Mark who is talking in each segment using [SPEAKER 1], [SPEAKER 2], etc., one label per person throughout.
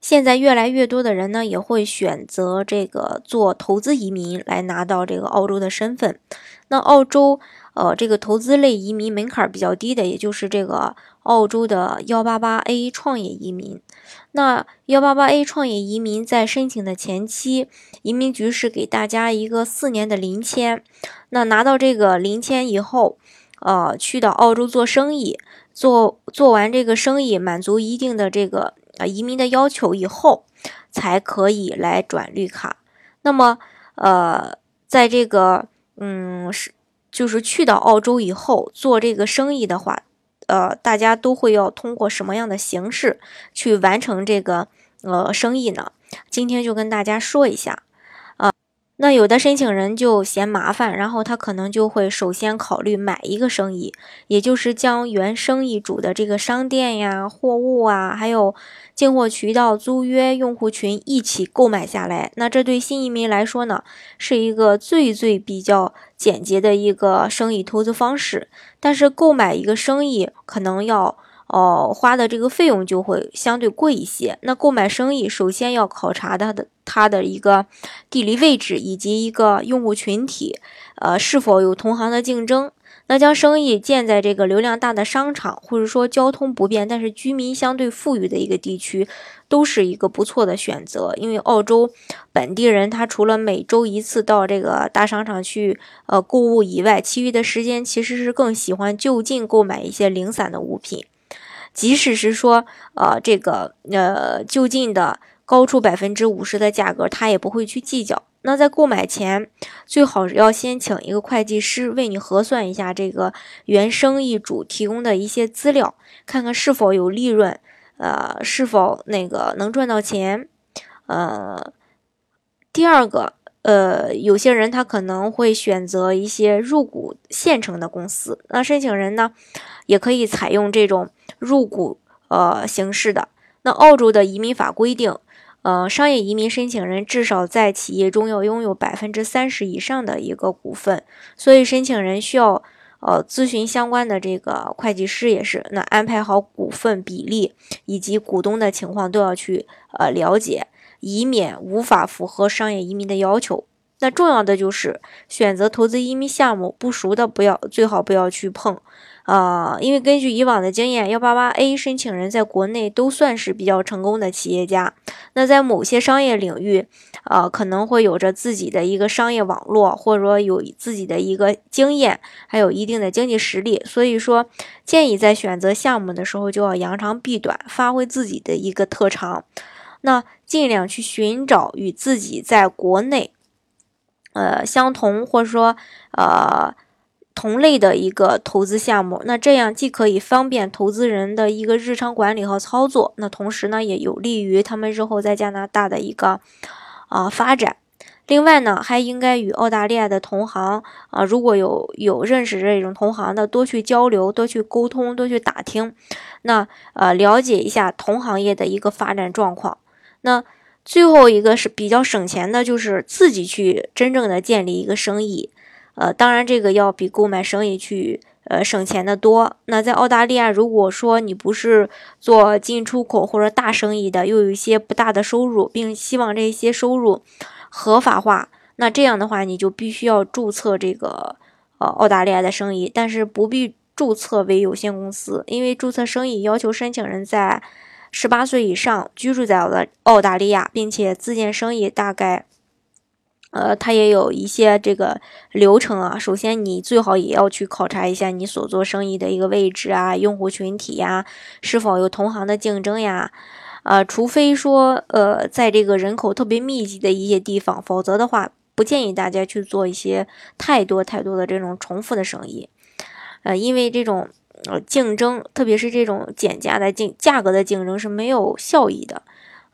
[SPEAKER 1] 现在越来越多的人呢，也会选择这个做投资移民来拿到这个澳洲的身份。那澳洲，呃，这个投资类移民门槛比较低的，也就是这个澳洲的幺八八 A 创业移民。那幺八八 A 创业移民在申请的前期，移民局是给大家一个四年的临签。那拿到这个临签以后，呃，去到澳洲做生意，做做完这个生意，满足一定的这个。啊，移民的要求以后才可以来转绿卡。那么，呃，在这个，嗯，是就是去到澳洲以后做这个生意的话，呃，大家都会要通过什么样的形式去完成这个呃生意呢？今天就跟大家说一下。那有的申请人就嫌麻烦，然后他可能就会首先考虑买一个生意，也就是将原生意主的这个商店呀、货物啊，还有进货渠道、租约、用户群一起购买下来。那这对新移民来说呢，是一个最最比较简洁的一个生意投资方式。但是购买一个生意可能要。哦，花的这个费用就会相对贵一些。那购买生意，首先要考察它的它的一个地理位置以及一个用户群体，呃，是否有同行的竞争。那将生意建在这个流量大的商场，或者说交通不便但是居民相对富裕的一个地区，都是一个不错的选择。因为澳洲本地人他除了每周一次到这个大商场去呃购物以外，其余的时间其实是更喜欢就近购买一些零散的物品。即使是说，呃，这个呃就近的高出百分之五十的价格，他也不会去计较。那在购买前，最好要先请一个会计师为你核算一下这个原生意主提供的一些资料，看看是否有利润，呃，是否那个能赚到钱。呃，第二个，呃，有些人他可能会选择一些入股现成的公司，那申请人呢，也可以采用这种。入股呃形式的，那澳洲的移民法规定，呃，商业移民申请人至少在企业中要拥有百分之三十以上的一个股份，所以申请人需要呃咨询相关的这个会计师也是，那安排好股份比例以及股东的情况都要去呃了解，以免无法符合商业移民的要求。那重要的就是选择投资移民项目，不熟的不要，最好不要去碰。啊，因为根据以往的经验，幺八八 A 申请人在国内都算是比较成功的企业家。那在某些商业领域，啊，可能会有着自己的一个商业网络，或者说有自己的一个经验，还有一定的经济实力。所以说，建议在选择项目的时候就要扬长避短，发挥自己的一个特长。那尽量去寻找与自己在国内，呃，相同或者说，呃。同类的一个投资项目，那这样既可以方便投资人的一个日常管理和操作，那同时呢也有利于他们日后在加拿大的一个啊发展。另外呢，还应该与澳大利亚的同行啊，如果有有认识这种同行的，多去交流，多去沟通，多去打听，那呃了解一下同行业的一个发展状况。那最后一个是比较省钱的，就是自己去真正的建立一个生意。呃，当然，这个要比购买生意去呃省钱的多。那在澳大利亚，如果说你不是做进出口或者大生意的，又有一些不大的收入，并希望这些收入合法化，那这样的话，你就必须要注册这个呃澳大利亚的生意，但是不必注册为有限公司，因为注册生意要求申请人在十八岁以上，居住在澳澳大利亚，并且自建生意大概。呃，它也有一些这个流程啊。首先，你最好也要去考察一下你所做生意的一个位置啊，用户群体呀，是否有同行的竞争呀。呃，除非说，呃，在这个人口特别密集的一些地方，否则的话，不建议大家去做一些太多太多的这种重复的生意。呃，因为这种呃竞争，特别是这种减价的竞价格的竞争是没有效益的。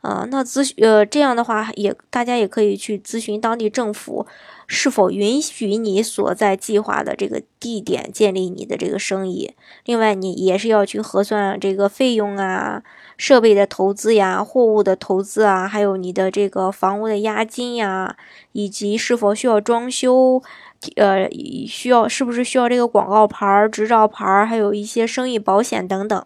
[SPEAKER 1] 啊，那咨询呃这样的话也大家也可以去咨询当地政府是否允许你所在计划的这个地点建立你的这个生意。另外，你也是要去核算这个费用啊、设备的投资呀、货物的投资啊，还有你的这个房屋的押金呀，以及是否需要装修，呃，需要是不是需要这个广告牌、执照牌，还有一些生意保险等等。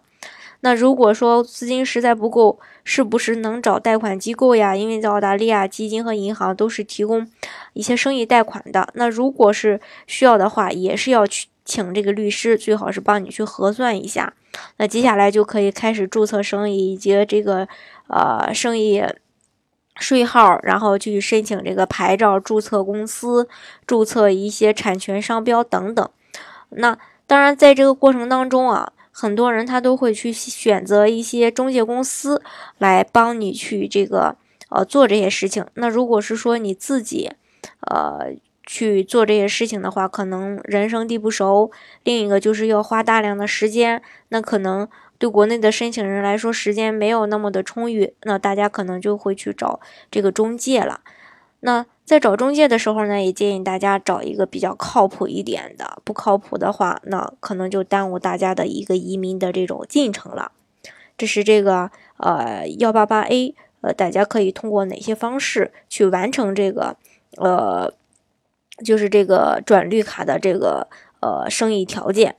[SPEAKER 1] 那如果说资金实在不够，是不是能找贷款机构呀？因为在澳大利亚，基金和银行都是提供一些生意贷款的。那如果是需要的话，也是要去请这个律师，最好是帮你去核算一下。那接下来就可以开始注册生意以及这个呃生意税号，然后去申请这个牌照、注册公司、注册一些产权商标等等。那当然，在这个过程当中啊。很多人他都会去选择一些中介公司来帮你去这个呃做这些事情。那如果是说你自己呃去做这些事情的话，可能人生地不熟，另一个就是要花大量的时间。那可能对国内的申请人来说，时间没有那么的充裕，那大家可能就会去找这个中介了。那在找中介的时候呢，也建议大家找一个比较靠谱一点的。不靠谱的话，那可能就耽误大家的一个移民的这种进程了。这是这个呃幺八八 A，呃，大家可以通过哪些方式去完成这个呃，就是这个转绿卡的这个呃生意条件。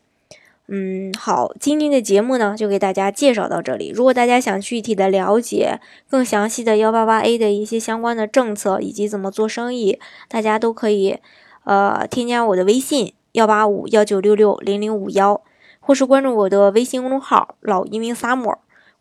[SPEAKER 1] 嗯，好，今天的节目呢就给大家介绍到这里。如果大家想具体的了解更详细的幺八八 A 的一些相关的政策以及怎么做生意，大家都可以呃添加我的微信幺八五幺九六六零零五幺，或是关注我的微信公众号老移民 summer，